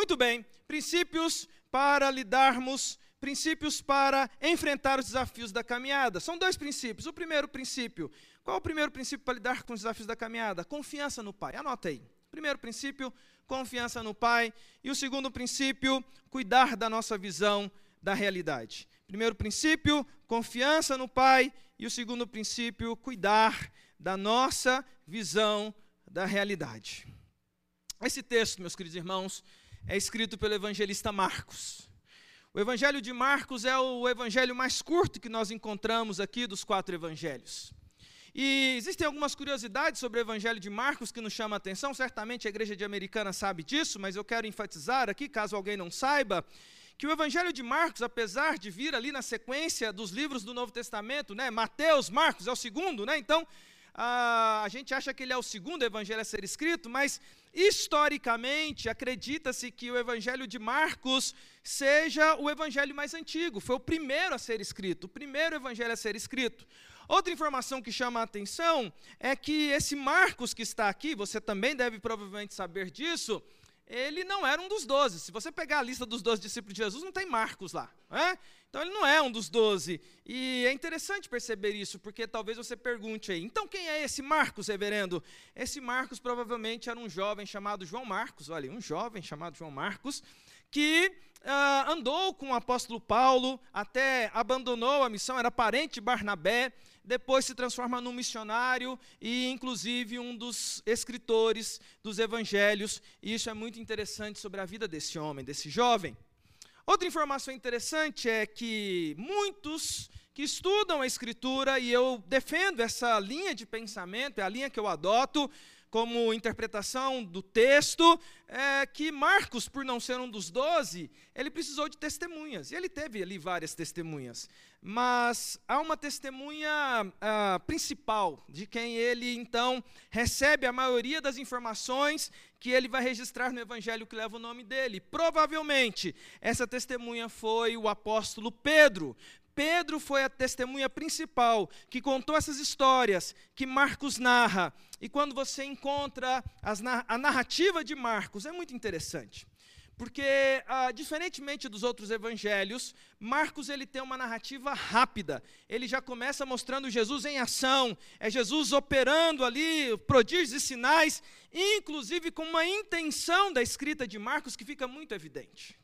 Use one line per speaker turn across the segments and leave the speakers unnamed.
Muito bem, princípios para lidarmos, princípios para enfrentar os desafios da caminhada. São dois princípios. O primeiro princípio, qual é o primeiro princípio para lidar com os desafios da caminhada? Confiança no Pai. Anota aí. Primeiro princípio, confiança no Pai. E o segundo princípio, cuidar da nossa visão da realidade. Primeiro princípio, confiança no Pai. E o segundo princípio, cuidar da nossa visão da realidade. Esse texto, meus queridos irmãos, é escrito pelo evangelista Marcos. O evangelho de Marcos é o evangelho mais curto que nós encontramos aqui dos quatro evangelhos. E existem algumas curiosidades sobre o evangelho de Marcos que nos chamam a atenção, certamente a igreja de Americana sabe disso, mas eu quero enfatizar aqui, caso alguém não saiba, que o evangelho de Marcos, apesar de vir ali na sequência dos livros do Novo Testamento, né, Mateus, Marcos é o segundo, né, então a gente acha que ele é o segundo evangelho a ser escrito, mas historicamente acredita-se que o evangelho de Marcos seja o evangelho mais antigo, foi o primeiro a ser escrito, o primeiro evangelho a ser escrito. Outra informação que chama a atenção é que esse Marcos que está aqui, você também deve provavelmente saber disso, ele não era um dos doze. Se você pegar a lista dos doze discípulos de Jesus, não tem Marcos lá. Né? Então ele não é um dos doze. E é interessante perceber isso, porque talvez você pergunte aí, então quem é esse Marcos, reverendo? Esse Marcos provavelmente era um jovem chamado João Marcos, olha, um jovem chamado João Marcos, que uh, andou com o apóstolo Paulo, até abandonou a missão, era parente de Barnabé, depois se transforma num missionário e, inclusive, um dos escritores dos evangelhos. E isso é muito interessante sobre a vida desse homem, desse jovem. Outra informação interessante é que muitos que estudam a Escritura, e eu defendo essa linha de pensamento, é a linha que eu adoto, como interpretação do texto, é que Marcos, por não ser um dos doze, ele precisou de testemunhas. E ele teve ali várias testemunhas. Mas há uma testemunha ah, principal, de quem ele então recebe a maioria das informações que ele vai registrar no evangelho que leva o nome dele. Provavelmente, essa testemunha foi o apóstolo Pedro. Pedro foi a testemunha principal que contou essas histórias que Marcos narra. E quando você encontra as, a narrativa de Marcos, é muito interessante. Porque, ah, diferentemente dos outros evangelhos, Marcos ele tem uma narrativa rápida. Ele já começa mostrando Jesus em ação, é Jesus operando ali, prodígios e sinais, inclusive com uma intenção da escrita de Marcos que fica muito evidente.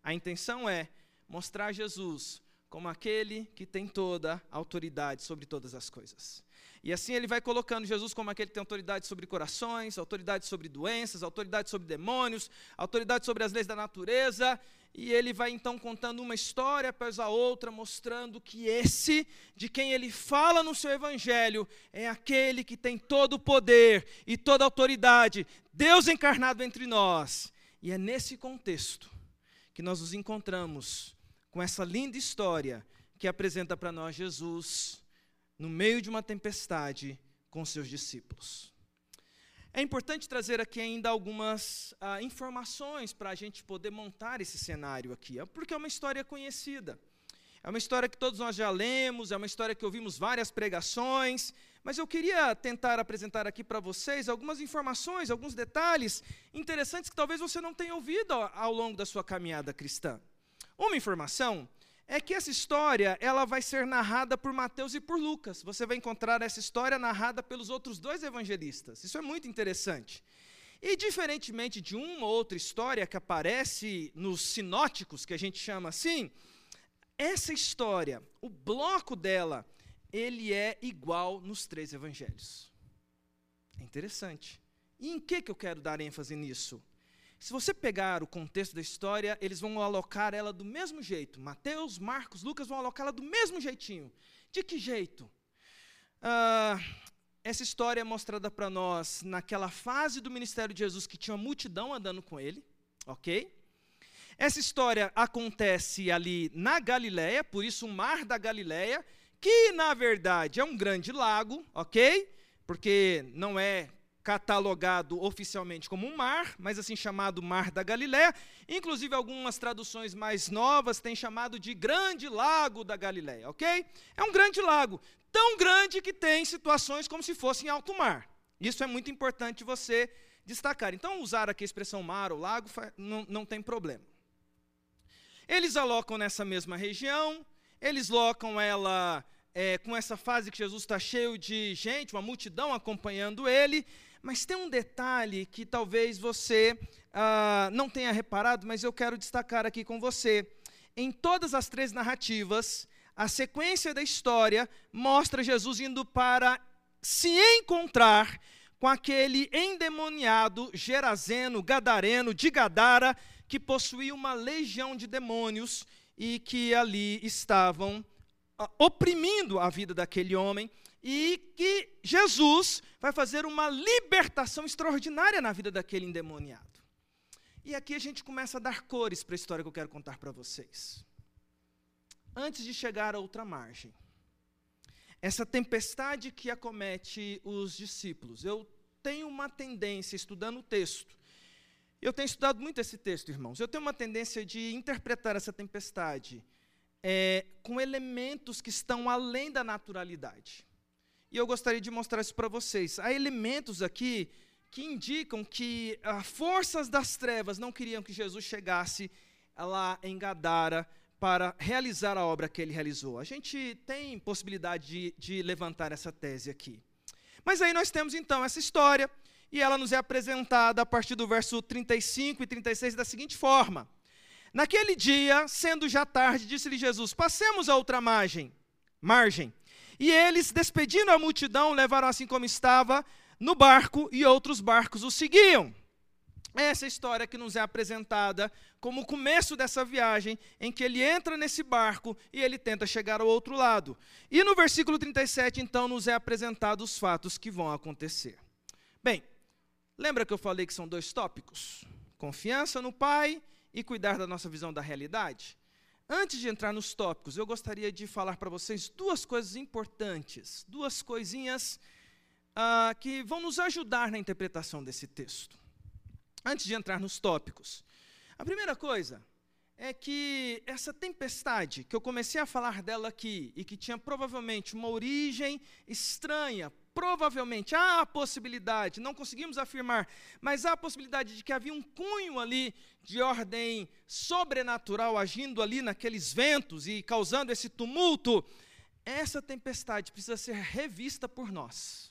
A intenção é mostrar Jesus como aquele que tem toda a autoridade sobre todas as coisas. E assim ele vai colocando Jesus como aquele que tem autoridade sobre corações, autoridade sobre doenças, autoridade sobre demônios, autoridade sobre as leis da natureza, e ele vai então contando uma história após a outra, mostrando que esse, de quem ele fala no seu evangelho, é aquele que tem todo o poder e toda a autoridade, Deus encarnado entre nós. E é nesse contexto que nós nos encontramos com essa linda história que apresenta para nós Jesus no meio de uma tempestade com seus discípulos. É importante trazer aqui ainda algumas ah, informações para a gente poder montar esse cenário aqui, porque é uma história conhecida. É uma história que todos nós já lemos, é uma história que ouvimos várias pregações, mas eu queria tentar apresentar aqui para vocês algumas informações, alguns detalhes interessantes que talvez você não tenha ouvido ao, ao longo da sua caminhada cristã. Uma informação é que essa história ela vai ser narrada por Mateus e por Lucas. Você vai encontrar essa história narrada pelos outros dois evangelistas. Isso é muito interessante. E diferentemente de uma ou outra história que aparece nos sinóticos, que a gente chama assim, essa história, o bloco dela, ele é igual nos três evangelhos. É interessante. E em que, que eu quero dar ênfase nisso? Se você pegar o contexto da história, eles vão alocar ela do mesmo jeito. Mateus, Marcos, Lucas vão alocá-la do mesmo jeitinho. De que jeito? Ah, essa história é mostrada para nós naquela fase do ministério de Jesus que tinha uma multidão andando com ele, ok? Essa história acontece ali na Galileia, por isso o mar da Galileia, que na verdade é um grande lago, ok? Porque não é catalogado oficialmente como um mar, mas assim chamado Mar da Galiléia. Inclusive algumas traduções mais novas têm chamado de Grande Lago da Galiléia, ok? É um grande lago, tão grande que tem situações como se fosse em alto mar. Isso é muito importante você destacar. Então, usar aqui a expressão mar ou lago não, não tem problema. Eles alocam nessa mesma região, eles locam ela é, com essa fase que Jesus está cheio de gente, uma multidão acompanhando ele, mas tem um detalhe que talvez você ah, não tenha reparado, mas eu quero destacar aqui com você. Em todas as três narrativas, a sequência da história mostra Jesus indo para se encontrar com aquele endemoniado gerazeno, gadareno, de Gadara, que possuía uma legião de demônios e que ali estavam uh, oprimindo a vida daquele homem e que Jesus vai fazer uma libertação extraordinária na vida daquele endemoniado. E aqui a gente começa a dar cores para a história que eu quero contar para vocês. Antes de chegar a outra margem, essa tempestade que acomete os discípulos. Eu tenho uma tendência, estudando o texto, eu tenho estudado muito esse texto, irmãos. Eu tenho uma tendência de interpretar essa tempestade é, com elementos que estão além da naturalidade. E eu gostaria de mostrar isso para vocês. Há elementos aqui que indicam que ah, forças das trevas não queriam que Jesus chegasse lá em Gadara para realizar a obra que ele realizou. A gente tem possibilidade de, de levantar essa tese aqui. Mas aí nós temos então essa história, e ela nos é apresentada a partir do verso 35 e 36 da seguinte forma: Naquele dia, sendo já tarde, disse-lhe Jesus: Passemos a outra margem, margem. E eles, despedindo a multidão, levaram assim como estava no barco, e outros barcos o seguiam. Essa história que nos é apresentada como o começo dessa viagem, em que ele entra nesse barco e ele tenta chegar ao outro lado. E no versículo 37, então, nos é apresentado os fatos que vão acontecer. Bem, lembra que eu falei que são dois tópicos? Confiança no Pai e cuidar da nossa visão da realidade? Antes de entrar nos tópicos, eu gostaria de falar para vocês duas coisas importantes, duas coisinhas ah, que vão nos ajudar na interpretação desse texto antes de entrar nos tópicos. A primeira coisa é que essa tempestade, que eu comecei a falar dela aqui, e que tinha provavelmente uma origem estranha, provavelmente há a possibilidade, não conseguimos afirmar, mas há a possibilidade de que havia um cunho ali de ordem sobrenatural agindo ali naqueles ventos e causando esse tumulto. Essa tempestade precisa ser revista por nós.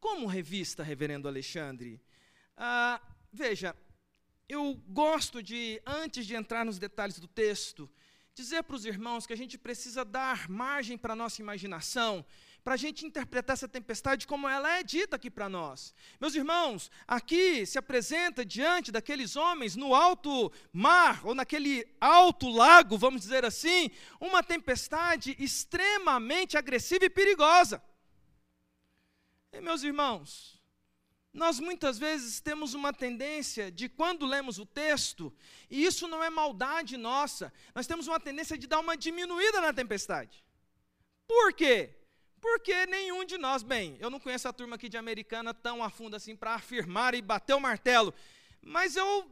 Como revista, reverendo Alexandre? Ah, veja, eu gosto de, antes de entrar nos detalhes do texto, dizer para os irmãos que a gente precisa dar margem para a nossa imaginação, para a gente interpretar essa tempestade como ela é dita aqui para nós. Meus irmãos, aqui se apresenta diante daqueles homens no alto mar, ou naquele alto lago, vamos dizer assim, uma tempestade extremamente agressiva e perigosa. E, meus irmãos, nós muitas vezes temos uma tendência de, quando lemos o texto, e isso não é maldade nossa, nós temos uma tendência de dar uma diminuída na tempestade. Por quê? Porque nenhum de nós, bem, eu não conheço a turma aqui de americana tão a fundo assim para afirmar e bater o martelo, mas eu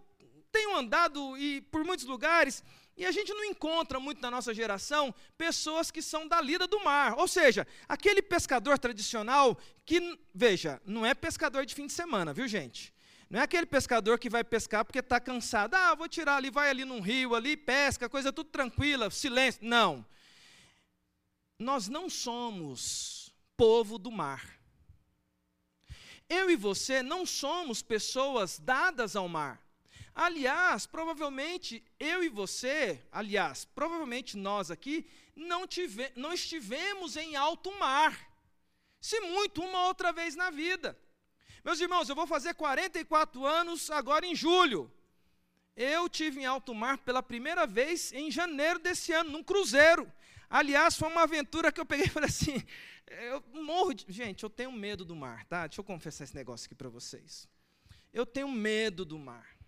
tenho andado e por muitos lugares e a gente não encontra muito na nossa geração pessoas que são da lida do mar. Ou seja, aquele pescador tradicional que, veja, não é pescador de fim de semana, viu gente? Não é aquele pescador que vai pescar porque está cansado. Ah, vou tirar ali, vai ali num rio, ali, pesca, coisa tudo tranquila, silêncio. Não. Nós não somos povo do mar. Eu e você não somos pessoas dadas ao mar. Aliás, provavelmente eu e você, aliás, provavelmente nós aqui, não, tive, não estivemos em alto mar. Se muito, uma outra vez na vida. Meus irmãos, eu vou fazer 44 anos agora em julho. Eu tive em alto mar pela primeira vez em janeiro desse ano, num cruzeiro. Aliás, foi uma aventura que eu peguei e falei assim: eu morro de. Gente, eu tenho medo do mar, tá? Deixa eu confessar esse negócio aqui para vocês. Eu tenho medo do mar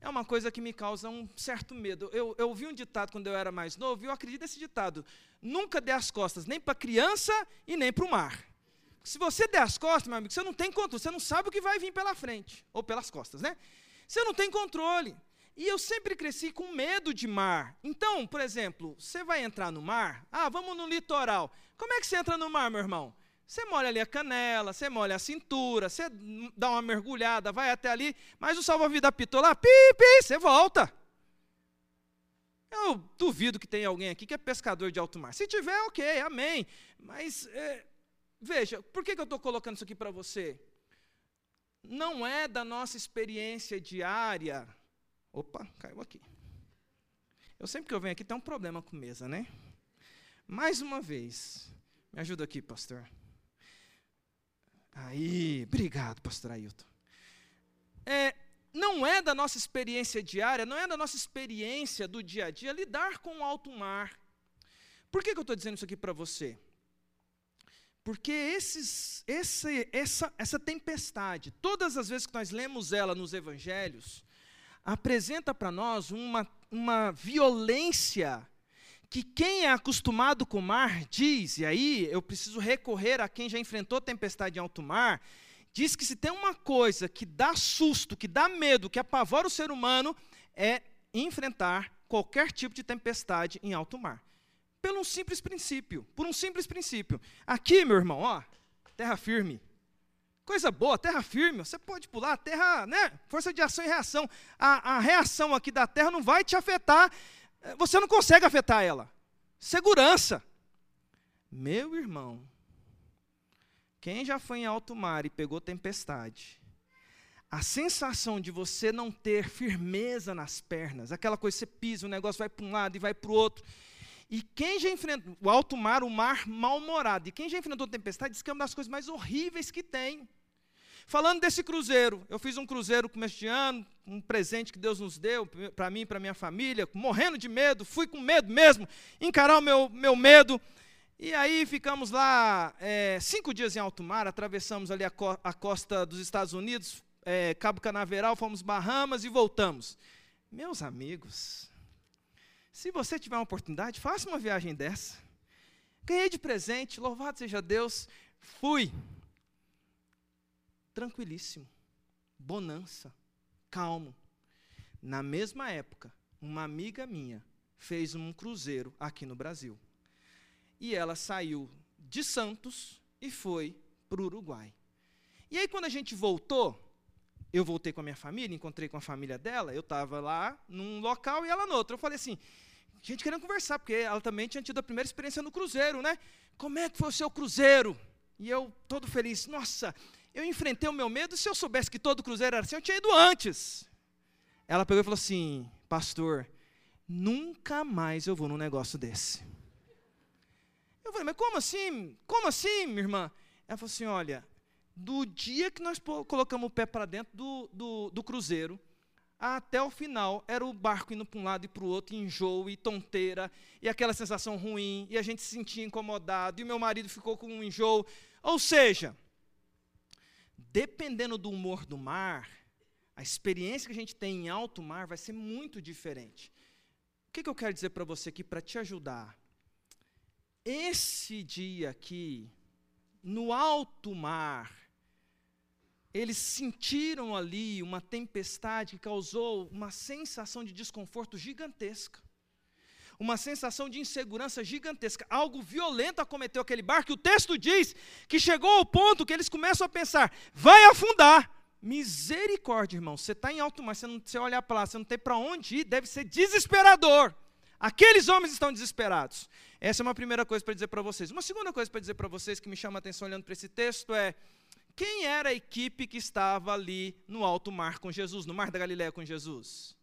é uma coisa que me causa um certo medo. Eu, eu ouvi um ditado quando eu era mais novo, e eu acredito nesse ditado: nunca dê as costas nem para a criança e nem para o mar. Se você der as costas, meu amigo, você não tem controle, você não sabe o que vai vir pela frente, ou pelas costas, né? Você não tem controle. E eu sempre cresci com medo de mar. Então, por exemplo, você vai entrar no mar, ah, vamos no litoral. Como é que você entra no mar, meu irmão? Você molha ali a canela, você molha a cintura, você dá uma mergulhada, vai até ali, mas o salva-vida apitou lá, pi, pi, você volta. Eu duvido que tenha alguém aqui que é pescador de alto mar. Se tiver, ok, amém. Mas, é, veja, por que, que eu estou colocando isso aqui para você? Não é da nossa experiência diária. Opa, caiu aqui. Eu sempre que eu venho aqui tem um problema com mesa, né? Mais uma vez. Me ajuda aqui, pastor. Aí, obrigado, pastor Ailton. É, não é da nossa experiência diária, não é da nossa experiência do dia a dia lidar com o alto mar. Por que, que eu estou dizendo isso aqui para você? Porque esses, esse, essa, essa tempestade, todas as vezes que nós lemos ela nos evangelhos, apresenta para nós uma, uma violência que quem é acostumado com o mar diz, e aí eu preciso recorrer a quem já enfrentou tempestade em alto mar, diz que se tem uma coisa que dá susto, que dá medo, que apavora o ser humano, é enfrentar qualquer tipo de tempestade em alto mar. Pelo um simples princípio, por um simples princípio. Aqui, meu irmão, ó, terra firme. Coisa boa, terra firme, você pode pular, terra, né? Força de ação e reação. A, a reação aqui da terra não vai te afetar você não consegue afetar ela. Segurança. Meu irmão, quem já foi em alto mar e pegou tempestade, a sensação de você não ter firmeza nas pernas, aquela coisa você pisa, o negócio vai para um lado e vai para o outro. E quem já enfrentou o alto mar, o mar mal-humorado, e quem já enfrentou tempestade, diz que é uma das coisas mais horríveis que tem. Falando desse cruzeiro, eu fiz um cruzeiro começo de ano, um presente que Deus nos deu para mim e para minha família, morrendo de medo, fui com medo mesmo, encarar o meu, meu medo. E aí ficamos lá é, cinco dias em alto mar, atravessamos ali a, co a costa dos Estados Unidos, é, Cabo Canaveral, fomos Bahamas e voltamos. Meus amigos, se você tiver uma oportunidade, faça uma viagem dessa. Ganhei de presente, louvado seja Deus, fui tranquilíssimo, bonança, calmo. Na mesma época, uma amiga minha fez um cruzeiro aqui no Brasil. E ela saiu de Santos e foi para o Uruguai. E aí, quando a gente voltou, eu voltei com a minha família, encontrei com a família dela, eu estava lá num local e ela no outro. Eu falei assim, gente querendo conversar, porque ela também tinha tido a primeira experiência no cruzeiro, né? Como é que foi o seu cruzeiro? E eu, todo feliz, nossa, eu enfrentei o meu medo, se eu soubesse que todo cruzeiro era assim, eu tinha ido antes. Ela pegou e falou assim: Pastor, nunca mais eu vou num negócio desse. Eu falei, mas como assim? Como assim, minha irmã? Ela falou assim: Olha, do dia que nós colocamos o pé para dentro do, do, do, cruzeiro, até o final, era o barco indo para um lado e para o outro, enjoo e tonteira, e aquela sensação ruim, e a gente se sentia incomodado, e meu marido ficou com um enjoo. Ou seja, dependendo do humor do mar, a experiência que a gente tem em alto mar vai ser muito diferente. O que, que eu quero dizer para você aqui para te ajudar? Esse dia aqui, no alto mar, eles sentiram ali uma tempestade que causou uma sensação de desconforto gigantesca uma sensação de insegurança gigantesca. Algo violento acometeu aquele barco, e o texto diz que chegou ao ponto que eles começam a pensar: vai afundar. Misericórdia, irmão. Você está em alto mar, você, não, você olhar para lá, você não tem para onde ir, deve ser desesperador. Aqueles homens estão desesperados. Essa é uma primeira coisa para dizer para vocês. Uma segunda coisa para dizer para vocês que me chama a atenção olhando para esse texto é: quem era a equipe que estava ali no alto mar com Jesus, no mar da Galiléia com Jesus?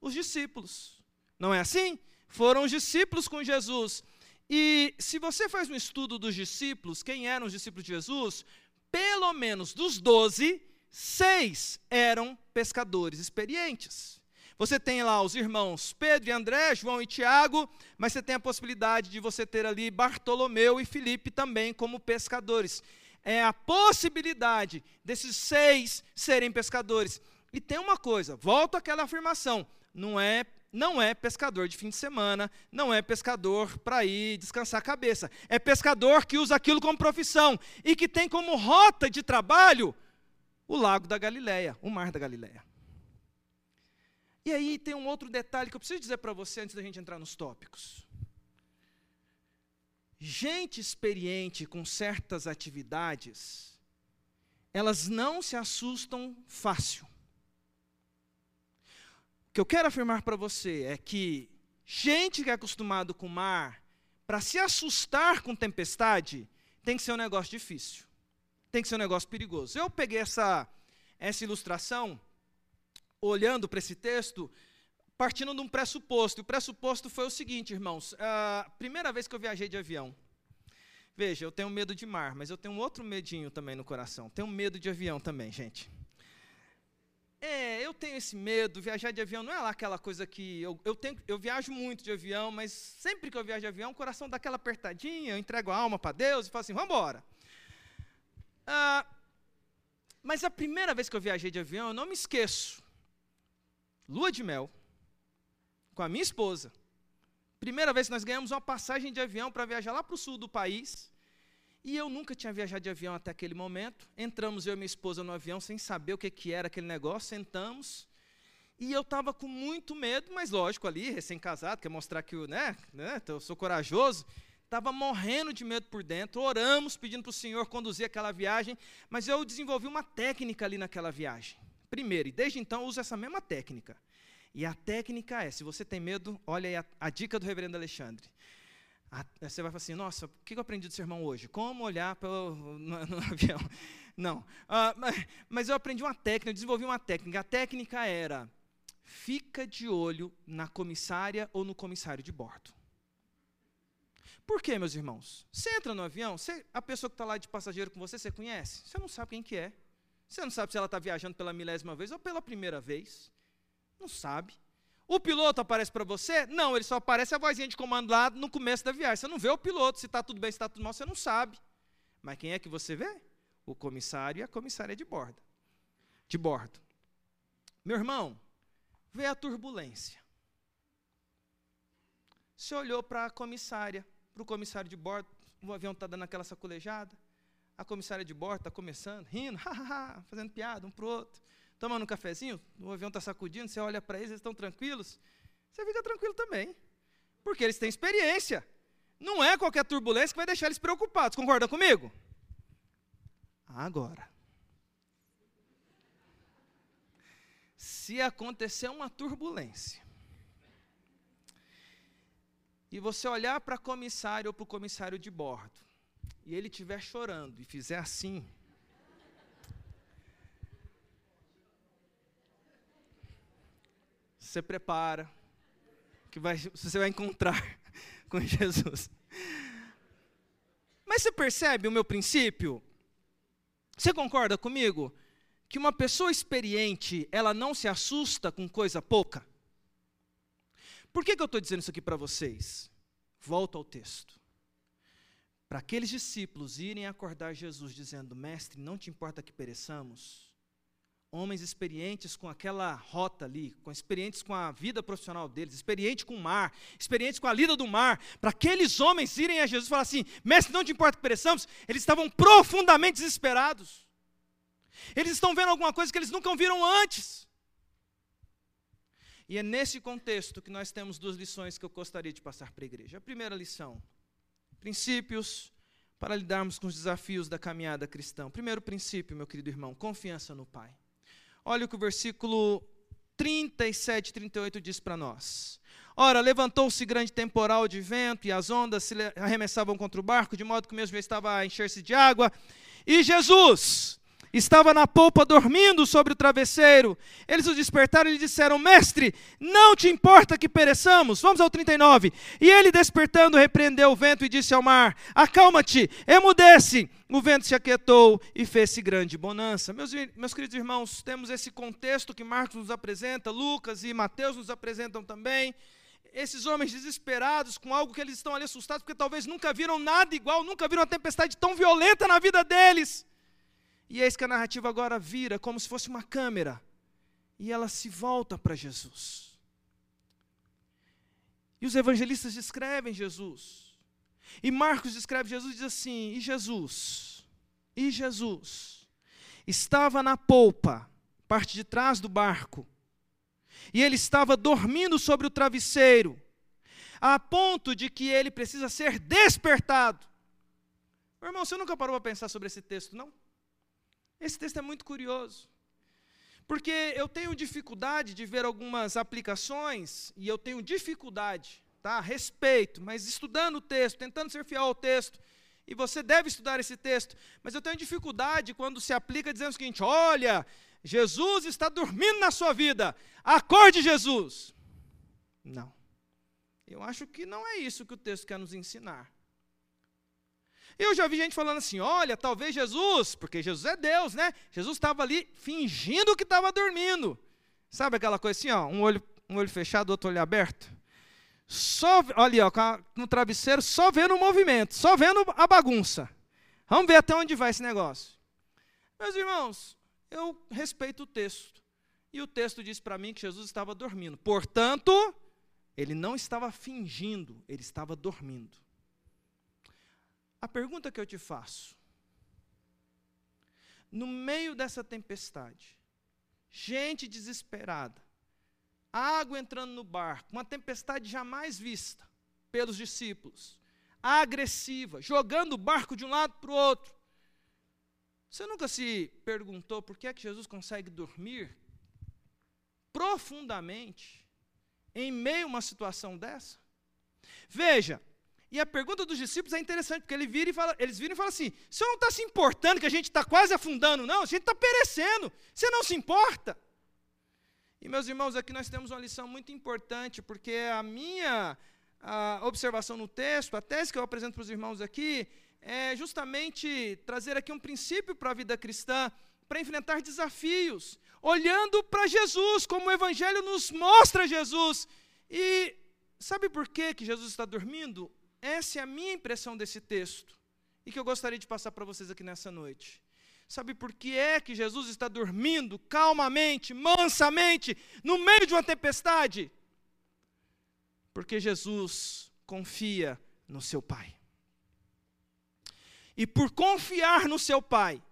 Os discípulos. Não é assim? Foram os discípulos com Jesus. E se você faz um estudo dos discípulos, quem eram os discípulos de Jesus, pelo menos dos doze, seis eram pescadores experientes. Você tem lá os irmãos Pedro e André, João e Tiago, mas você tem a possibilidade de você ter ali Bartolomeu e Filipe também como pescadores. É a possibilidade desses seis serem pescadores. E tem uma coisa, volto àquela afirmação: não é não é pescador de fim de semana, não é pescador para ir descansar a cabeça. É pescador que usa aquilo como profissão e que tem como rota de trabalho o lago da Galileia, o mar da Galileia. E aí tem um outro detalhe que eu preciso dizer para você antes da gente entrar nos tópicos. gente experiente com certas atividades, elas não se assustam fácil. Que eu quero afirmar para você é que gente que é acostumado com o mar, para se assustar com tempestade, tem que ser um negócio difícil. Tem que ser um negócio perigoso. Eu peguei essa, essa ilustração, olhando para esse texto, partindo de um pressuposto. E o pressuposto foi o seguinte, irmãos. A primeira vez que eu viajei de avião. Veja, eu tenho medo de mar, mas eu tenho um outro medinho também no coração. Tenho medo de avião também, gente. É, eu tenho esse medo, viajar de avião não é lá aquela coisa que. Eu, eu, tenho, eu viajo muito de avião, mas sempre que eu viajo de avião, o coração dá aquela apertadinha, eu entrego a alma para Deus e falo assim: vamos embora. Ah, mas a primeira vez que eu viajei de avião, eu não me esqueço. Lua de mel, com a minha esposa. Primeira vez que nós ganhamos uma passagem de avião para viajar lá para o sul do país. E eu nunca tinha viajado de avião até aquele momento. Entramos eu e minha esposa no avião sem saber o que, que era aquele negócio, sentamos. E eu estava com muito medo, mas lógico, ali, recém-casado, quer mostrar que né, né, eu sou corajoso. Estava morrendo de medo por dentro, oramos pedindo para o Senhor conduzir aquela viagem, mas eu desenvolvi uma técnica ali naquela viagem. Primeiro, e desde então eu uso essa mesma técnica. E a técnica é: se você tem medo, olha aí a, a dica do reverendo Alexandre. Você vai falar assim: nossa, o que eu aprendi do sermão hoje? Como olhar pelo, no, no avião? Não. Uh, mas, mas eu aprendi uma técnica, eu desenvolvi uma técnica. A técnica era: fica de olho na comissária ou no comissário de bordo. Por quê, meus irmãos? Você entra no avião, você, a pessoa que está lá de passageiro com você, você conhece? Você não sabe quem que é. Você não sabe se ela está viajando pela milésima vez ou pela primeira vez. Não sabe. O piloto aparece para você? Não, ele só aparece a vozinha de comando lá no começo da viagem. Você não vê o piloto, se está tudo bem, se está tudo mal, você não sabe. Mas quem é que você vê? O comissário e a comissária de bordo. De bordo. Meu irmão, vê a turbulência. Você olhou para a comissária, para o comissário de bordo, o avião está dando aquela sacolejada, a comissária de bordo está começando, rindo, fazendo piada um para o outro tomando um cafezinho, o avião está sacudindo, você olha para eles, eles estão tranquilos, você fica tranquilo também. Porque eles têm experiência. Não é qualquer turbulência que vai deixar eles preocupados. Concorda comigo? Agora. Se acontecer uma turbulência, e você olhar para a comissária ou para o comissário de bordo, e ele estiver chorando e fizer assim, você prepara, que vai, você vai encontrar com Jesus. Mas você percebe o meu princípio? Você concorda comigo? Que uma pessoa experiente, ela não se assusta com coisa pouca? Por que, que eu estou dizendo isso aqui para vocês? Volto ao texto. Para aqueles discípulos irem acordar Jesus dizendo: Mestre, não te importa que pereçamos? Homens experientes com aquela rota ali, com experientes com a vida profissional deles, experientes com o mar, experientes com a lida do mar, para aqueles homens irem a Jesus e falar assim: mestre, não te importa que pereçamos, eles estavam profundamente desesperados. Eles estão vendo alguma coisa que eles nunca viram antes. E é nesse contexto que nós temos duas lições que eu gostaria de passar para a igreja. A primeira lição: princípios para lidarmos com os desafios da caminhada cristã. Primeiro princípio, meu querido irmão, confiança no Pai. Olha o que o versículo 37 e 38 diz para nós. Ora, levantou-se grande temporal de vento e as ondas se arremessavam contra o barco, de modo que o mesmo estava a encher-se de água. E Jesus, estava na polpa dormindo sobre o travesseiro. Eles o despertaram e lhe disseram: Mestre, não te importa que pereçamos? Vamos ao 39. E ele, despertando, repreendeu o vento e disse ao mar: Acalma-te, emudece. O vento se aquietou e fez-se grande bonança. Meus, meus queridos irmãos, temos esse contexto que Marcos nos apresenta, Lucas e Mateus nos apresentam também. Esses homens desesperados com algo que eles estão ali assustados, porque talvez nunca viram nada igual, nunca viram uma tempestade tão violenta na vida deles. E eis que a narrativa agora vira como se fosse uma câmera. E ela se volta para Jesus. E os evangelistas descrevem Jesus. E Marcos descreve Jesus e diz assim: E Jesus? E Jesus? Estava na polpa, parte de trás do barco. E ele estava dormindo sobre o travesseiro. a ponto de que ele precisa ser despertado. Meu irmão, você nunca parou para pensar sobre esse texto, não? Esse texto é muito curioso. Porque eu tenho dificuldade de ver algumas aplicações, e eu tenho dificuldade, tá? Respeito, mas estudando o texto, tentando ser fiel ao texto, e você deve estudar esse texto, mas eu tenho dificuldade quando se aplica dizendo o seguinte: olha, Jesus está dormindo na sua vida, acorde Jesus. Não. Eu acho que não é isso que o texto quer nos ensinar. Eu já vi gente falando assim: olha, talvez Jesus, porque Jesus é Deus, né? Jesus estava ali fingindo que estava dormindo. Sabe aquela coisa assim, ó, um olho, um olho fechado, outro olho aberto? Só, olha, ó, no travesseiro, só vendo o movimento, só vendo a bagunça. Vamos ver até onde vai esse negócio. Meus irmãos, eu respeito o texto. E o texto diz para mim que Jesus estava dormindo. Portanto, ele não estava fingindo, ele estava dormindo. A pergunta que eu te faço: no meio dessa tempestade, gente desesperada, água entrando no barco, uma tempestade jamais vista pelos discípulos, agressiva, jogando o barco de um lado para o outro. Você nunca se perguntou por que é que Jesus consegue dormir profundamente em meio a uma situação dessa? Veja, e a pergunta dos discípulos é interessante, porque ele vira fala, eles viram e falam assim: você não está se importando que a gente está quase afundando, não, a gente está perecendo, você não se importa. E meus irmãos, aqui nós temos uma lição muito importante, porque a minha a observação no texto, a tese que eu apresento para os irmãos aqui, é justamente trazer aqui um princípio para a vida cristã, para enfrentar desafios, olhando para Jesus, como o Evangelho nos mostra Jesus. E sabe por que Jesus está dormindo? Essa é a minha impressão desse texto e que eu gostaria de passar para vocês aqui nessa noite. Sabe por que é que Jesus está dormindo calmamente, mansamente, no meio de uma tempestade? Porque Jesus confia no seu Pai. E por confiar no seu Pai,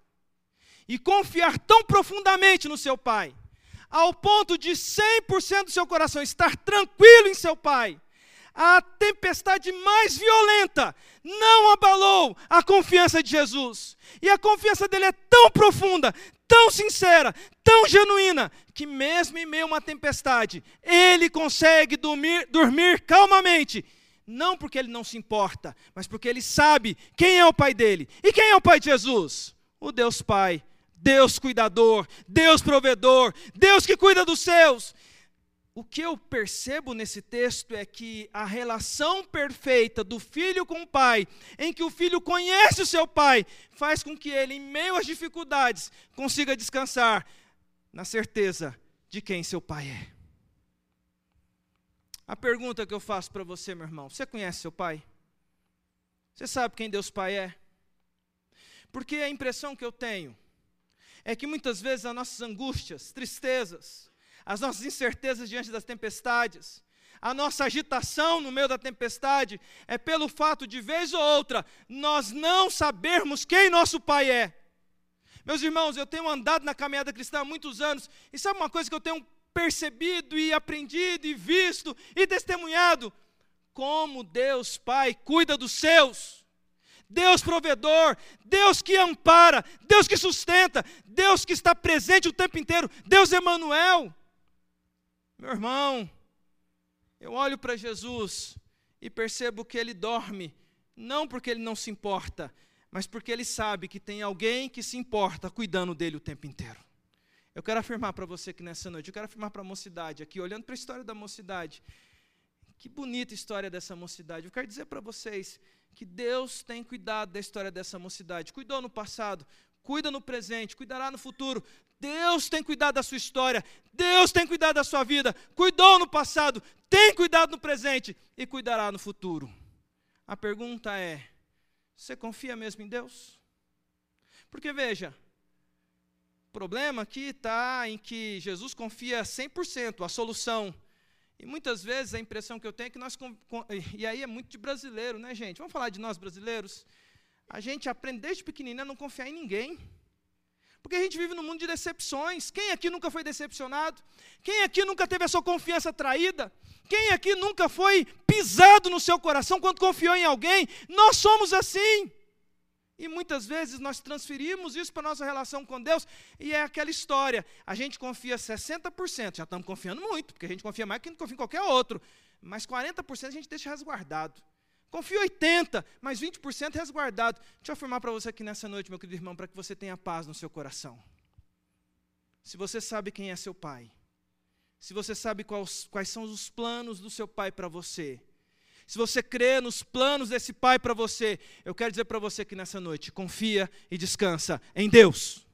e confiar tão profundamente no seu Pai, ao ponto de 100% do seu coração estar tranquilo em seu Pai, a tempestade mais violenta não abalou a confiança de Jesus. E a confiança dele é tão profunda, tão sincera, tão genuína, que mesmo em meio a uma tempestade, ele consegue dormir, dormir calmamente. Não porque ele não se importa, mas porque ele sabe quem é o pai dele. E quem é o pai de Jesus? O Deus Pai, Deus cuidador, Deus provedor, Deus que cuida dos seus o que eu percebo nesse texto é que a relação perfeita do filho com o pai, em que o filho conhece o seu pai, faz com que ele, em meio às dificuldades, consiga descansar na certeza de quem seu pai é. A pergunta que eu faço para você, meu irmão: você conhece seu pai? Você sabe quem Deus Pai é? Porque a impressão que eu tenho é que muitas vezes as nossas angústias, tristezas, as nossas incertezas diante das tempestades, a nossa agitação no meio da tempestade é pelo fato de, vez ou outra, nós não sabermos quem nosso Pai é. Meus irmãos, eu tenho andado na caminhada cristã há muitos anos, e sabe uma coisa que eu tenho percebido e aprendido e visto e testemunhado? Como Deus Pai cuida dos seus. Deus provedor, Deus que ampara, Deus que sustenta, Deus que está presente o tempo inteiro, Deus Emanuel. Meu irmão, eu olho para Jesus e percebo que ele dorme, não porque ele não se importa, mas porque ele sabe que tem alguém que se importa cuidando dele o tempo inteiro. Eu quero afirmar para você que nessa noite, eu quero afirmar para a mocidade aqui, olhando para a história da mocidade. Que bonita história dessa mocidade. Eu quero dizer para vocês que Deus tem cuidado da história dessa mocidade. Cuidou no passado, cuida no presente, cuidará no futuro. Deus tem cuidado da sua história, Deus tem cuidado da sua vida, cuidou no passado, tem cuidado no presente e cuidará no futuro. A pergunta é: você confia mesmo em Deus? Porque veja, o problema aqui está em que Jesus confia 100% a solução. E muitas vezes a impressão que eu tenho é que nós. E aí é muito de brasileiro, né, gente? Vamos falar de nós brasileiros? A gente aprende desde pequenininho a não confiar em ninguém. Porque a gente vive num mundo de decepções. Quem aqui nunca foi decepcionado? Quem aqui nunca teve a sua confiança traída? Quem aqui nunca foi pisado no seu coração quando confiou em alguém? Nós somos assim. E muitas vezes nós transferimos isso para a nossa relação com Deus, e é aquela história. A gente confia 60%, já estamos confiando muito, porque a gente confia mais que não confia em qualquer outro. Mas 40% a gente deixa resguardado. Confia 80%, mas 20% resguardado. Deixa eu afirmar para você aqui nessa noite, meu querido irmão, para que você tenha paz no seu coração. Se você sabe quem é seu pai, se você sabe quais, quais são os planos do seu pai para você, se você crê nos planos desse Pai para você, eu quero dizer para você que nessa noite, confia e descansa em Deus.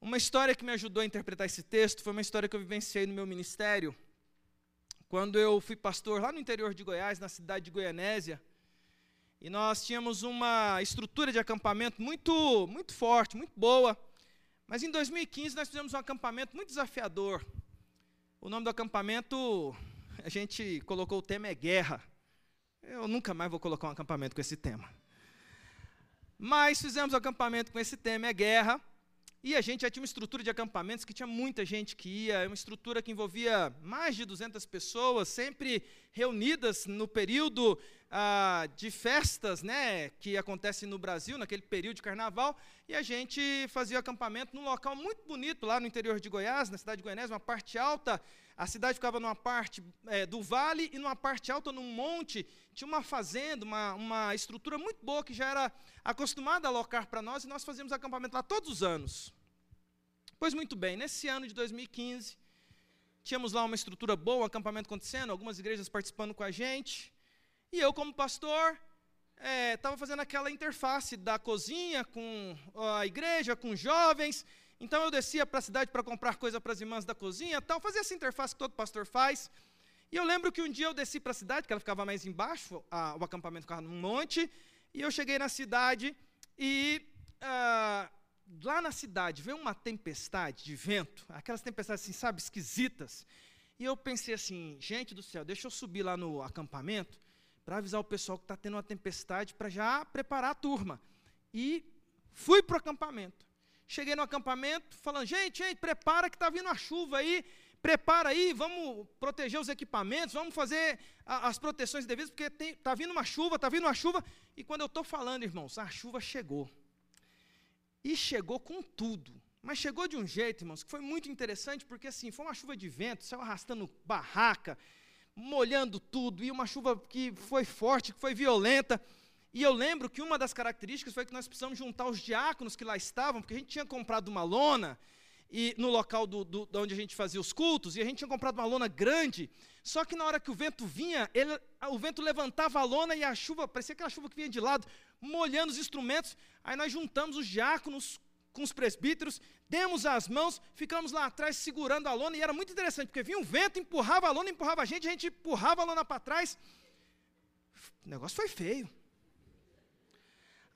Uma história que me ajudou a interpretar esse texto foi uma história que eu vivenciei no meu ministério, quando eu fui pastor lá no interior de Goiás, na cidade de Goianésia. E nós tínhamos uma estrutura de acampamento muito, muito forte, muito boa. Mas em 2015 nós fizemos um acampamento muito desafiador. O nome do acampamento a gente colocou o tema é guerra. Eu nunca mais vou colocar um acampamento com esse tema. Mas fizemos um acampamento com esse tema é guerra. E a gente já tinha uma estrutura de acampamentos que tinha muita gente que ia, uma estrutura que envolvia mais de 200 pessoas, sempre reunidas no período ah, de festas né, que acontecem no Brasil, naquele período de carnaval, e a gente fazia acampamento num local muito bonito lá no interior de Goiás, na cidade de Goiás, uma parte alta a cidade ficava numa parte é, do vale e numa parte alta, num monte, tinha uma fazenda, uma, uma estrutura muito boa que já era acostumada a alocar para nós e nós fazíamos acampamento lá todos os anos. Pois muito bem, nesse ano de 2015, tínhamos lá uma estrutura boa, um acampamento acontecendo, algumas igrejas participando com a gente, e eu, como pastor, estava é, fazendo aquela interface da cozinha com a igreja, com jovens, então eu descia para a cidade para comprar coisa para as irmãs da cozinha, tal, fazia essa interface que todo pastor faz. E eu lembro que um dia eu desci para a cidade, que ela ficava mais embaixo, a, o acampamento ficava num monte, e eu cheguei na cidade e ah, lá na cidade veio uma tempestade de vento, aquelas tempestades assim, sabe, esquisitas. E eu pensei assim, gente do céu, deixa eu subir lá no acampamento para avisar o pessoal que está tendo uma tempestade para já preparar a turma. E fui para o acampamento. Cheguei no acampamento falando, gente, gente, prepara que está vindo a chuva aí, prepara aí, vamos proteger os equipamentos, vamos fazer a, as proteções devidas, porque está vindo uma chuva, está vindo uma chuva. E quando eu estou falando, irmãos, a chuva chegou. E chegou com tudo. Mas chegou de um jeito, irmãos, que foi muito interessante, porque assim, foi uma chuva de vento, saiu arrastando barraca, molhando tudo, e uma chuva que foi forte, que foi violenta. E eu lembro que uma das características foi que nós precisamos juntar os diáconos que lá estavam, porque a gente tinha comprado uma lona e no local do, do, onde a gente fazia os cultos, e a gente tinha comprado uma lona grande, só que na hora que o vento vinha, ele, o vento levantava a lona e a chuva, parecia aquela chuva que vinha de lado, molhando os instrumentos, aí nós juntamos os diáconos com os presbíteros, demos as mãos, ficamos lá atrás segurando a lona, e era muito interessante, porque vinha um vento, empurrava a lona, empurrava a gente, a gente empurrava a lona para trás, o negócio foi feio.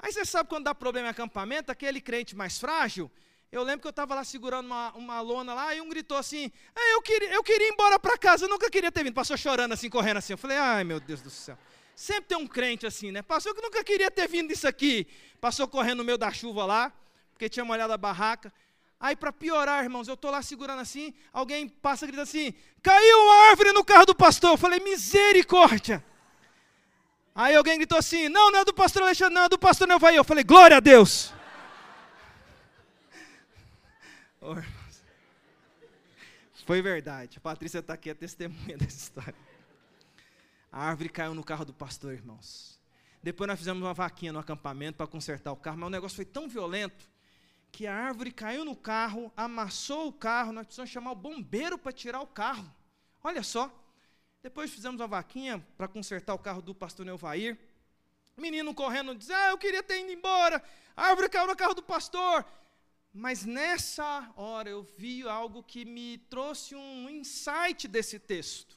Aí você sabe quando dá problema em acampamento, aquele crente mais frágil, eu lembro que eu estava lá segurando uma, uma lona lá, e um gritou assim, eu, queria, eu queria ir embora para casa, eu nunca queria ter vindo. Passou chorando assim, correndo assim. Eu falei, ai meu Deus do céu. Sempre tem um crente assim, né? Passou que nunca queria ter vindo isso aqui. Passou correndo no meio da chuva lá, porque tinha molhado a barraca. Aí, para piorar, irmãos, eu estou lá segurando assim, alguém passa gritando assim: caiu uma árvore no carro do pastor. Eu falei: misericórdia. Aí alguém gritou assim: Não, não é do pastor Alexandre, não, é do pastor Nevaí. Eu falei: Glória a Deus. Foi verdade. A Patrícia está aqui, a testemunha dessa história. A árvore caiu no carro do pastor, irmãos. Depois nós fizemos uma vaquinha no acampamento para consertar o carro, mas o negócio foi tão violento que a árvore caiu no carro, amassou o carro, nós precisamos chamar o bombeiro para tirar o carro. Olha só. Depois fizemos uma vaquinha para consertar o carro do pastor Neuvair. Menino correndo, diz: Ah, eu queria ter ido embora. A árvore caiu no carro do pastor. Mas nessa hora eu vi algo que me trouxe um insight desse texto.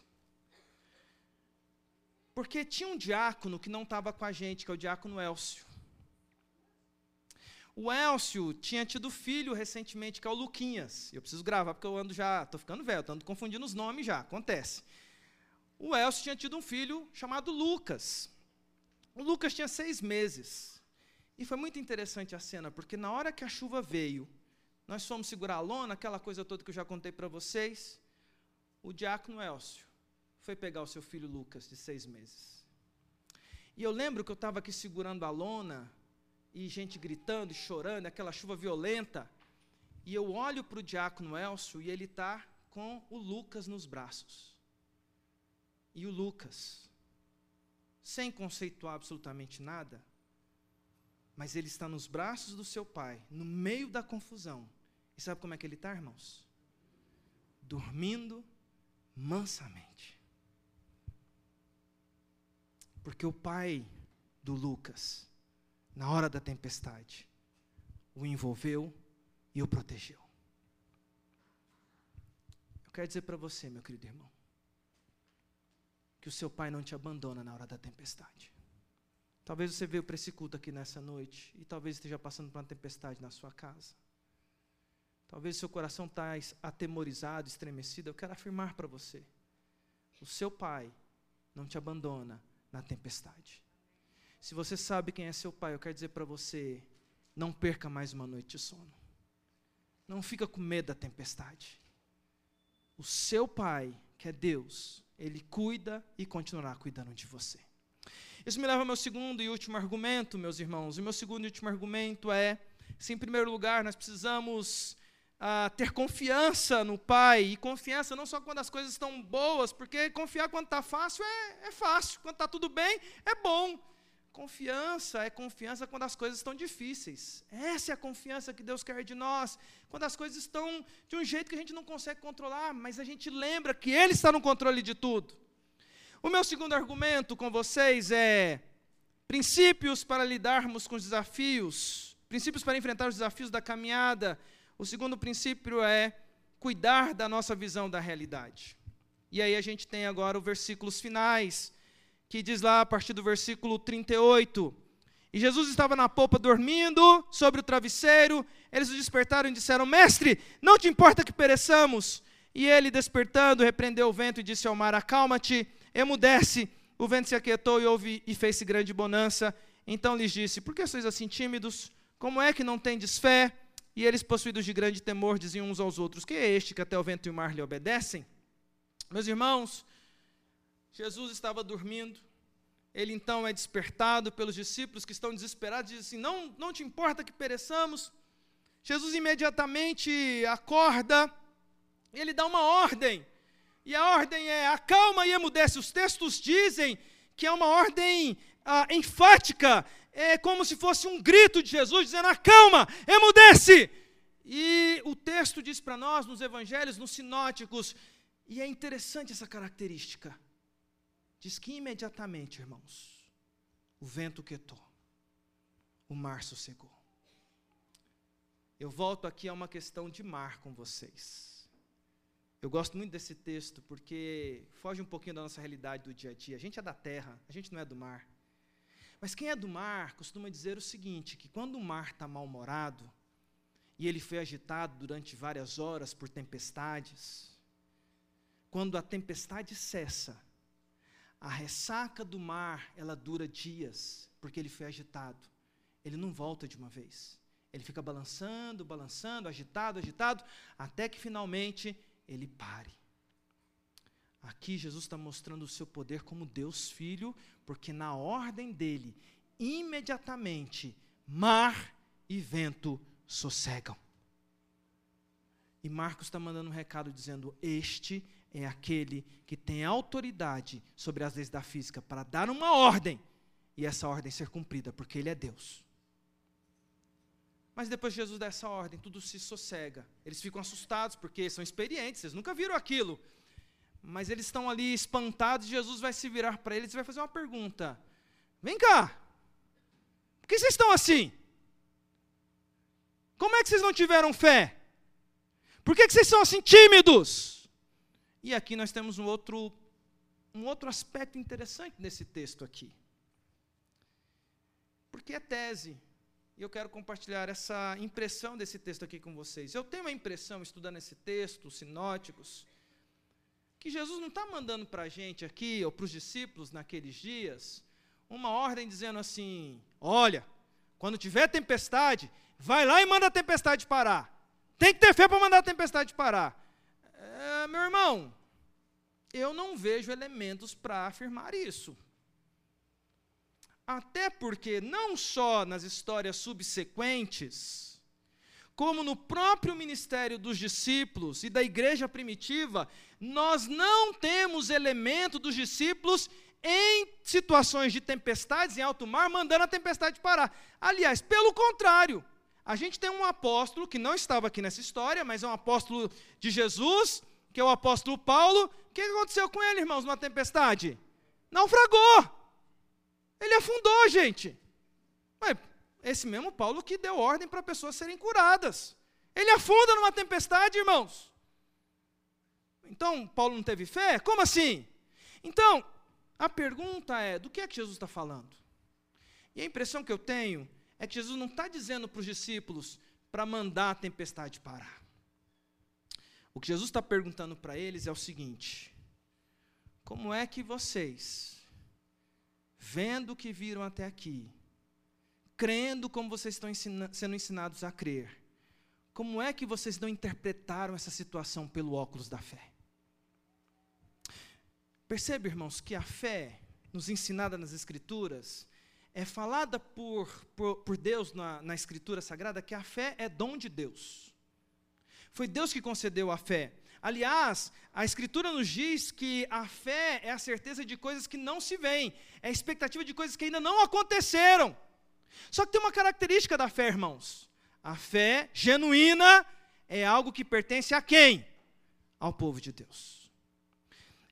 Porque tinha um diácono que não estava com a gente, que é o diácono Elcio. O Elcio tinha tido filho recentemente, que é o Luquinhas. Eu preciso gravar, porque eu ando já, estou ficando velho, estou confundindo os nomes já, acontece o Elcio tinha tido um filho chamado Lucas. O Lucas tinha seis meses. E foi muito interessante a cena, porque na hora que a chuva veio, nós fomos segurar a lona, aquela coisa toda que eu já contei para vocês. O diácono Elcio foi pegar o seu filho Lucas, de seis meses. E eu lembro que eu estava aqui segurando a lona, e gente gritando e chorando, aquela chuva violenta. E eu olho para o diácono Elcio e ele está com o Lucas nos braços. E o Lucas, sem conceituar absolutamente nada, mas ele está nos braços do seu pai, no meio da confusão. E sabe como é que ele está, irmãos? Dormindo mansamente. Porque o pai do Lucas, na hora da tempestade, o envolveu e o protegeu. Eu quero dizer para você, meu querido irmão, que o seu pai não te abandona na hora da tempestade. Talvez você veio para esse culto aqui nessa noite e talvez esteja passando por uma tempestade na sua casa. Talvez seu coração está atemorizado, estremecido. Eu quero afirmar para você: o seu pai não te abandona na tempestade. Se você sabe quem é seu pai, eu quero dizer para você: não perca mais uma noite de sono. Não fica com medo da tempestade. O seu pai, que é Deus, ele cuida e continuará cuidando de você. Isso me leva ao meu segundo e último argumento, meus irmãos. O meu segundo e último argumento é: se em primeiro lugar nós precisamos ah, ter confiança no Pai, e confiança não só quando as coisas estão boas, porque confiar quando está fácil é, é fácil, quando está tudo bem é bom. Confiança é confiança quando as coisas estão difíceis. Essa é a confiança que Deus quer de nós. Quando as coisas estão de um jeito que a gente não consegue controlar, mas a gente lembra que Ele está no controle de tudo. O meu segundo argumento com vocês é princípios para lidarmos com os desafios, princípios para enfrentar os desafios da caminhada. O segundo princípio é cuidar da nossa visão da realidade. E aí a gente tem agora os versículos finais que diz lá a partir do versículo 38. E Jesus estava na polpa dormindo sobre o travesseiro. Eles o despertaram e disseram: Mestre, não te importa que pereçamos? E ele, despertando, repreendeu o vento e disse ao mar: Acalma-te, emudece. O vento se aquietou e houve e fez-se grande bonança. Então lhes disse: Por que sois assim tímidos? Como é que não tendes fé? E eles, possuídos de grande temor, diziam uns aos outros: Que é este que até o vento e o mar lhe obedecem? Meus irmãos, Jesus estava dormindo, ele então é despertado pelos discípulos que estão desesperados, diz assim: não, não te importa que pereçamos. Jesus imediatamente acorda, ele dá uma ordem, e a ordem é: acalma e emudece. Os textos dizem que é uma ordem ah, enfática, é como se fosse um grito de Jesus dizendo: acalma, emudece. E o texto diz para nós, nos evangelhos, nos sinóticos, e é interessante essa característica. Diz que imediatamente, irmãos, o vento quietou, o mar sossegou. Eu volto aqui a uma questão de mar com vocês. Eu gosto muito desse texto porque foge um pouquinho da nossa realidade do dia a dia. A gente é da terra, a gente não é do mar. Mas quem é do mar costuma dizer o seguinte: que quando o mar está mal-humorado, e ele foi agitado durante várias horas por tempestades, quando a tempestade cessa, a ressaca do mar, ela dura dias, porque ele foi agitado. Ele não volta de uma vez. Ele fica balançando, balançando, agitado, agitado, até que finalmente ele pare. Aqui Jesus está mostrando o seu poder como Deus Filho, porque na ordem dele, imediatamente, mar e vento sossegam. E Marcos está mandando um recado dizendo: Este é aquele que tem autoridade sobre as leis da física para dar uma ordem e essa ordem ser cumprida, porque Ele é Deus. Mas depois de Jesus dá essa ordem, tudo se sossega. Eles ficam assustados, porque são experientes, eles nunca viram aquilo. Mas eles estão ali espantados, Jesus vai se virar para eles e vai fazer uma pergunta: Vem cá, por que vocês estão assim? Como é que vocês não tiveram fé? Por que, que vocês são assim tímidos? E aqui nós temos um outro, um outro aspecto interessante nesse texto aqui. Porque é tese. E eu quero compartilhar essa impressão desse texto aqui com vocês. Eu tenho a impressão, estudando esse texto, os sinóticos, que Jesus não está mandando para a gente aqui, ou para os discípulos naqueles dias, uma ordem dizendo assim: olha, Quando tiver tempestade, vai lá e manda a tempestade parar. Tem que ter fé para mandar a tempestade parar. É, meu irmão, eu não vejo elementos para afirmar isso. Até porque, não só nas histórias subsequentes, como no próprio ministério dos discípulos e da igreja primitiva, nós não temos elemento dos discípulos em situações de tempestades em alto mar, mandando a tempestade parar. Aliás, pelo contrário, a gente tem um apóstolo que não estava aqui nessa história, mas é um apóstolo de Jesus, que é o apóstolo Paulo. O que aconteceu com ele, irmãos, numa tempestade? Naufragou. Ele afundou, gente. Mas esse mesmo Paulo que deu ordem para pessoas serem curadas. Ele afunda numa tempestade, irmãos. Então, Paulo não teve fé? Como assim? Então, a pergunta é: do que é que Jesus está falando? E a impressão que eu tenho é que Jesus não está dizendo para os discípulos para mandar a tempestade parar. O que Jesus está perguntando para eles é o seguinte: como é que vocês, vendo o que viram até aqui, crendo como vocês estão ensina sendo ensinados a crer, como é que vocês não interpretaram essa situação pelo óculos da fé? Percebe, irmãos, que a fé, nos ensinada nas Escrituras, é falada por, por, por Deus na, na Escritura Sagrada que a fé é dom de Deus. Foi Deus que concedeu a fé. Aliás, a Escritura nos diz que a fé é a certeza de coisas que não se veem, é a expectativa de coisas que ainda não aconteceram. Só que tem uma característica da fé, irmãos. A fé genuína é algo que pertence a quem? Ao povo de Deus.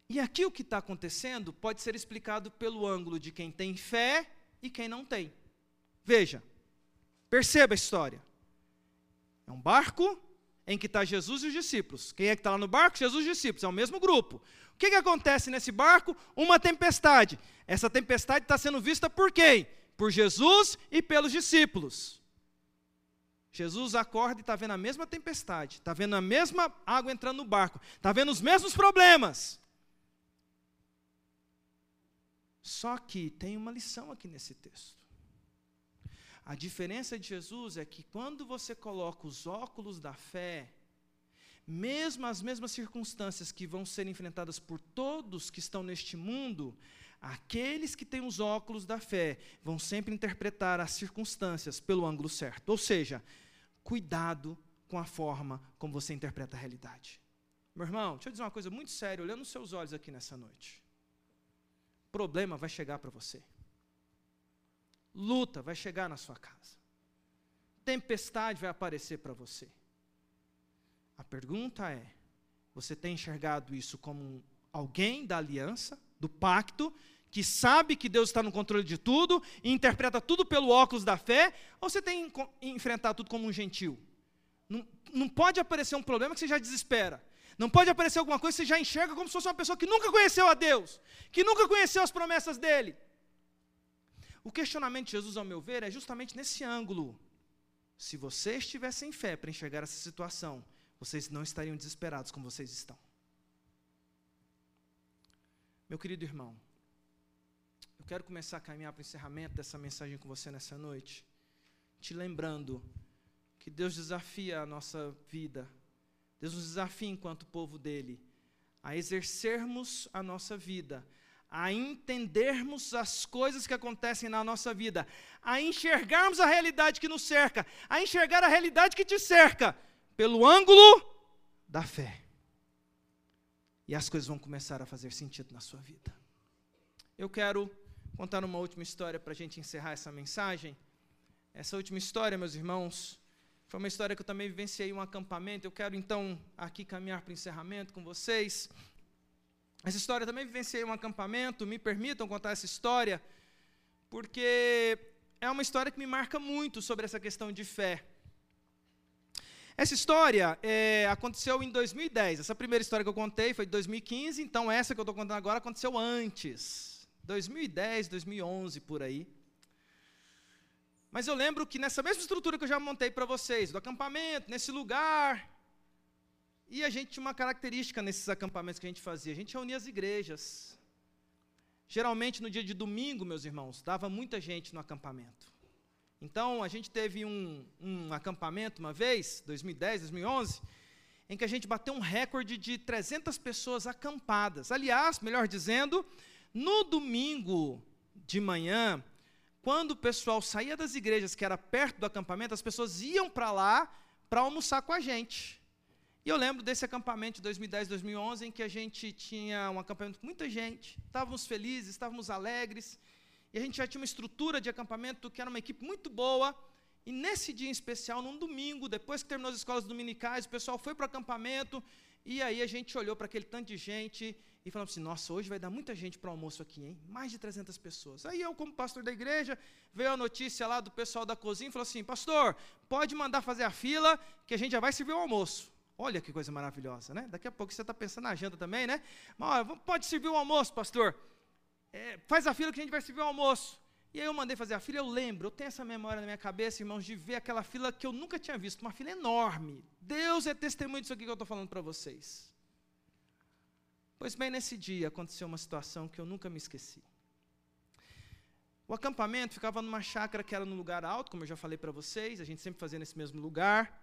E aqui o que está acontecendo pode ser explicado pelo ângulo de quem tem fé e quem não tem. Veja, perceba a história. É um barco em que está Jesus e os discípulos. Quem é que está lá no barco? Jesus e os discípulos, é o mesmo grupo. O que, que acontece nesse barco? Uma tempestade. Essa tempestade está sendo vista por quem? Por Jesus e pelos discípulos. Jesus acorda e está vendo a mesma tempestade, está vendo a mesma água entrando no barco, está vendo os mesmos problemas. Só que tem uma lição aqui nesse texto. A diferença de Jesus é que quando você coloca os óculos da fé, mesmo as mesmas circunstâncias que vão ser enfrentadas por todos que estão neste mundo, aqueles que têm os óculos da fé vão sempre interpretar as circunstâncias pelo ângulo certo. Ou seja, cuidado com a forma como você interpreta a realidade. Meu irmão, deixa eu dizer uma coisa muito séria, olhando nos seus olhos aqui nessa noite problema vai chegar para você. Luta vai chegar na sua casa. Tempestade vai aparecer para você. A pergunta é: você tem enxergado isso como alguém da aliança, do pacto, que sabe que Deus está no controle de tudo e interpreta tudo pelo óculos da fé, ou você tem enfrentado tudo como um gentil? Não, não pode aparecer um problema que você já desespera. Não pode aparecer alguma coisa que você já enxerga como se fosse uma pessoa que nunca conheceu a Deus, que nunca conheceu as promessas dele. O questionamento de Jesus, ao meu ver, é justamente nesse ângulo. Se vocês tivessem fé para enxergar essa situação, vocês não estariam desesperados como vocês estão. Meu querido irmão, eu quero começar a caminhar para o encerramento dessa mensagem com você nessa noite, te lembrando que Deus desafia a nossa vida Deus nos desafia, enquanto povo dele, a exercermos a nossa vida, a entendermos as coisas que acontecem na nossa vida, a enxergarmos a realidade que nos cerca, a enxergar a realidade que te cerca, pelo ângulo da fé. E as coisas vão começar a fazer sentido na sua vida. Eu quero contar uma última história para a gente encerrar essa mensagem. Essa última história, meus irmãos, foi uma história que eu também vivenciei em um acampamento. Eu quero então aqui caminhar para o encerramento com vocês. Essa história também vivenciei em um acampamento. Me permitam contar essa história, porque é uma história que me marca muito sobre essa questão de fé. Essa história é, aconteceu em 2010. Essa primeira história que eu contei foi de 2015, então essa que eu estou contando agora aconteceu antes. 2010, 2011, por aí. Mas eu lembro que nessa mesma estrutura que eu já montei para vocês, do acampamento, nesse lugar, e a gente tinha uma característica nesses acampamentos que a gente fazia, a gente reunia as igrejas. Geralmente no dia de domingo, meus irmãos, dava muita gente no acampamento. Então, a gente teve um, um acampamento uma vez, 2010, 2011, em que a gente bateu um recorde de 300 pessoas acampadas. Aliás, melhor dizendo, no domingo de manhã, quando o pessoal saía das igrejas, que era perto do acampamento, as pessoas iam para lá para almoçar com a gente. E eu lembro desse acampamento de 2010, 2011, em que a gente tinha um acampamento com muita gente, estávamos felizes, estávamos alegres, e a gente já tinha uma estrutura de acampamento que era uma equipe muito boa. E nesse dia em especial, num domingo, depois que terminou as escolas dominicais, o pessoal foi para o acampamento, e aí a gente olhou para aquele tanto de gente e falamos assim: nossa, hoje vai dar muita gente para o almoço aqui, hein? Mais de 300 pessoas. Aí eu, como pastor da igreja, veio a notícia lá do pessoal da cozinha e falou assim: pastor, pode mandar fazer a fila, que a gente já vai servir o almoço. Olha que coisa maravilhosa, né? Daqui a pouco você está pensando na janta também, né? Mas, ó, pode servir o almoço, pastor. É, faz a fila que a gente vai servir o almoço. E aí eu mandei fazer a fila, eu lembro, eu tenho essa memória na minha cabeça, irmãos, de ver aquela fila que eu nunca tinha visto, uma fila enorme. Deus é testemunho disso aqui que eu estou falando para vocês. Pois bem, nesse dia aconteceu uma situação que eu nunca me esqueci. O acampamento ficava numa chácara que era num lugar alto, como eu já falei para vocês, a gente sempre fazia nesse mesmo lugar.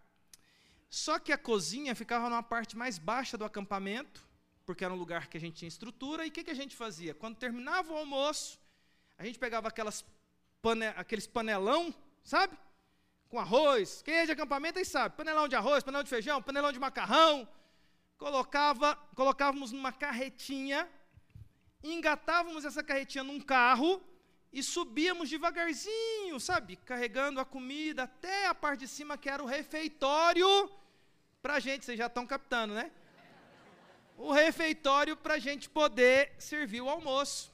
Só que a cozinha ficava numa parte mais baixa do acampamento, porque era um lugar que a gente tinha estrutura, e o que, que a gente fazia? Quando terminava o almoço, a gente pegava aquelas pane aqueles panelão, sabe? Com arroz. Quem é de acampamento aí sabe. Panelão de arroz, panelão de feijão, panelão de macarrão. Colocava, colocávamos numa carretinha, engatávamos essa carretinha num carro e subíamos devagarzinho, sabe? Carregando a comida até a parte de cima, que era o refeitório. Para a gente, vocês já estão captando, né? O refeitório para a gente poder servir o almoço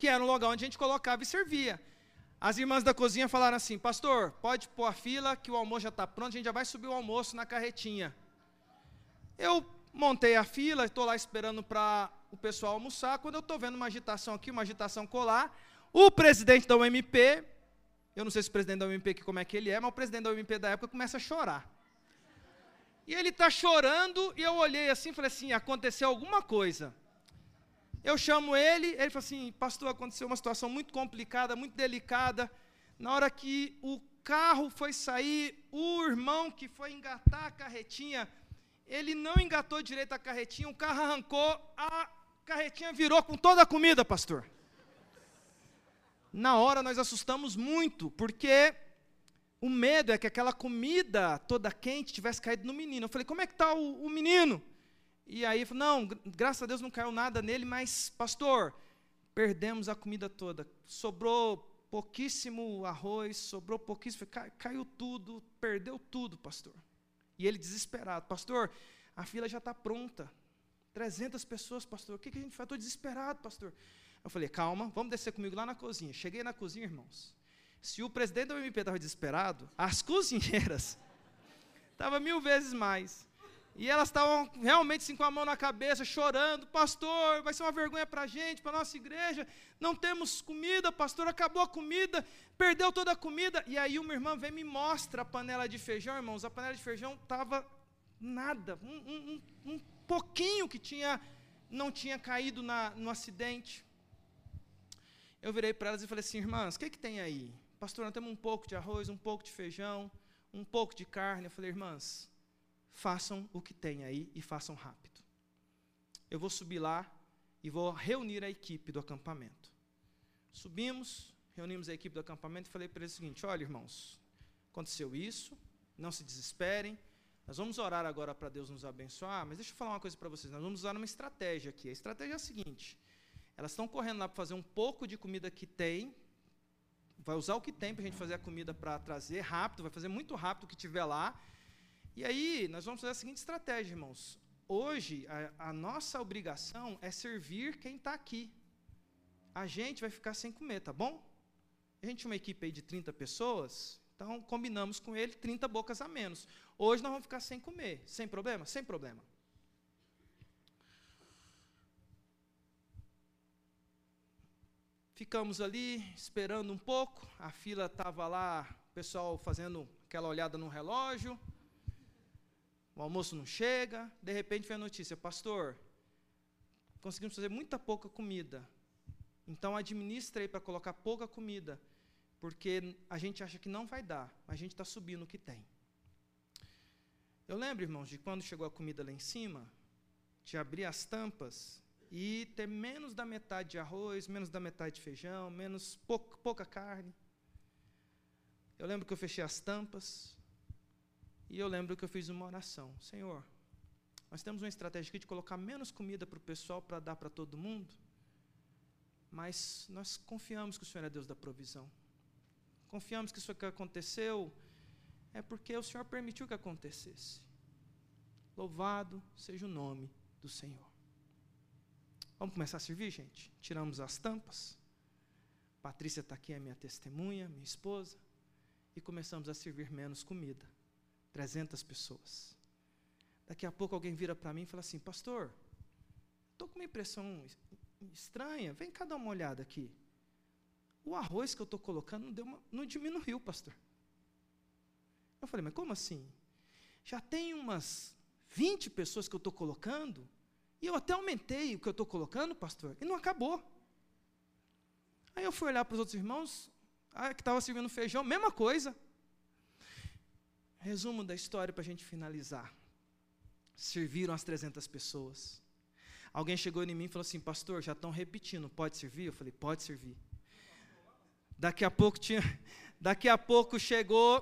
que era um lugar onde a gente colocava e servia. As irmãs da cozinha falaram assim: Pastor, pode pôr a fila, que o almoço já está pronto, a gente já vai subir o almoço na carretinha. Eu montei a fila, estou lá esperando para o pessoal almoçar. Quando eu estou vendo uma agitação aqui, uma agitação colar, o presidente da UMP, eu não sei se o presidente da UMP aqui como é que ele é, mas o presidente da UMP da época começa a chorar. E ele está chorando, e eu olhei assim e falei assim: aconteceu alguma coisa. Eu chamo ele, ele fala assim: Pastor, aconteceu uma situação muito complicada, muito delicada. Na hora que o carro foi sair, o irmão que foi engatar a carretinha, ele não engatou direito a carretinha, o carro arrancou, a carretinha virou com toda a comida, pastor. Na hora nós assustamos muito, porque o medo é que aquela comida toda quente tivesse caído no menino. Eu falei: Como é que está o, o menino? E aí, não, graças a Deus não caiu nada nele, mas, pastor, perdemos a comida toda. Sobrou pouquíssimo arroz, sobrou pouquíssimo, caiu tudo, perdeu tudo, pastor. E ele desesperado, pastor, a fila já está pronta. 300 pessoas, pastor, o que, que a gente faz? Estou desesperado, pastor. Eu falei, calma, vamos descer comigo lá na cozinha. Cheguei na cozinha, irmãos. Se o presidente da UMP estava desesperado, as cozinheiras estavam mil vezes mais. E elas estavam realmente assim, com a mão na cabeça, chorando: Pastor, vai ser uma vergonha para a gente, para a nossa igreja. Não temos comida, pastor, acabou a comida, perdeu toda a comida. E aí uma irmã vem e me mostra a panela de feijão, irmãos. A panela de feijão estava nada, um, um, um, pouquinho que tinha, não tinha caído na, no acidente. Eu virei para elas e falei assim: Irmãs, o que, que tem aí? Pastor, nós temos um pouco de arroz, um pouco de feijão, um pouco de carne. Eu falei: Irmãs façam o que tem aí e façam rápido. Eu vou subir lá e vou reunir a equipe do acampamento. Subimos, reunimos a equipe do acampamento e falei para eles o seguinte: olha, irmãos, aconteceu isso, não se desesperem. Nós vamos orar agora para Deus nos abençoar, mas deixa eu falar uma coisa para vocês. Nós vamos usar uma estratégia aqui. A estratégia é a seguinte: elas estão correndo lá para fazer um pouco de comida que tem, vai usar o que tem para a gente fazer a comida para trazer rápido, vai fazer muito rápido o que tiver lá, e aí, nós vamos fazer a seguinte estratégia, irmãos. Hoje, a, a nossa obrigação é servir quem está aqui. A gente vai ficar sem comer, tá bom? A gente uma equipe aí de 30 pessoas, então combinamos com ele 30 bocas a menos. Hoje nós vamos ficar sem comer. Sem problema? Sem problema. Ficamos ali esperando um pouco, a fila estava lá, o pessoal fazendo aquela olhada no relógio o almoço não chega, de repente vem a notícia, pastor, conseguimos fazer muita pouca comida. Então administra aí para colocar pouca comida, porque a gente acha que não vai dar, mas a gente está subindo o que tem. Eu lembro, irmãos, de quando chegou a comida lá em cima, de abrir as tampas e ter menos da metade de arroz, menos da metade de feijão, menos pouca, pouca carne. Eu lembro que eu fechei as tampas e eu lembro que eu fiz uma oração. Senhor, nós temos uma estratégia aqui de colocar menos comida para o pessoal para dar para todo mundo, mas nós confiamos que o Senhor é Deus da provisão. Confiamos que isso que aconteceu é porque o Senhor permitiu que acontecesse. Louvado seja o nome do Senhor. Vamos começar a servir, gente? Tiramos as tampas. Patrícia está aqui, é minha testemunha, minha esposa. E começamos a servir menos comida. 300 pessoas. Daqui a pouco alguém vira para mim e fala assim: Pastor, estou com uma impressão estranha, vem cá dar uma olhada aqui. O arroz que eu estou colocando não, deu uma, não diminuiu, pastor. Eu falei, mas como assim? Já tem umas 20 pessoas que eu estou colocando, e eu até aumentei o que eu estou colocando, pastor, e não acabou. Aí eu fui olhar para os outros irmãos, ah, que estava servindo feijão, mesma coisa. Resumo da história para a gente finalizar. Serviram as 300 pessoas. Alguém chegou em mim e falou assim: Pastor, já estão repetindo, pode servir? Eu falei: Pode servir. Daqui a pouco tinha, daqui a pouco chegou,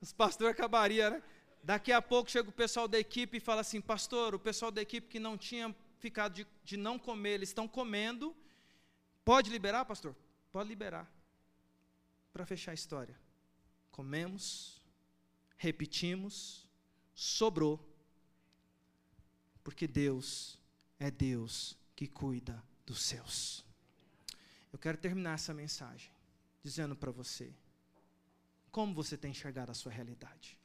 os pastores acabaria, né? Daqui a pouco chega o pessoal da equipe e fala assim: Pastor, o pessoal da equipe que não tinha ficado de, de não comer, eles estão comendo. Pode liberar, pastor? Pode liberar. Para fechar a história. Comemos, repetimos, sobrou. Porque Deus é Deus que cuida dos seus. Eu quero terminar essa mensagem dizendo para você como você tem enxergado a sua realidade.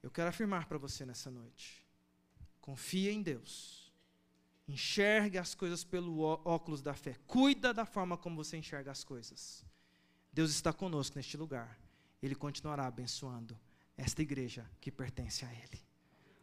Eu quero afirmar para você nessa noite: confia em Deus. Enxergue as coisas pelo óculos da fé. Cuida da forma como você enxerga as coisas. Deus está conosco neste lugar. Ele continuará abençoando esta igreja que pertence a Ele.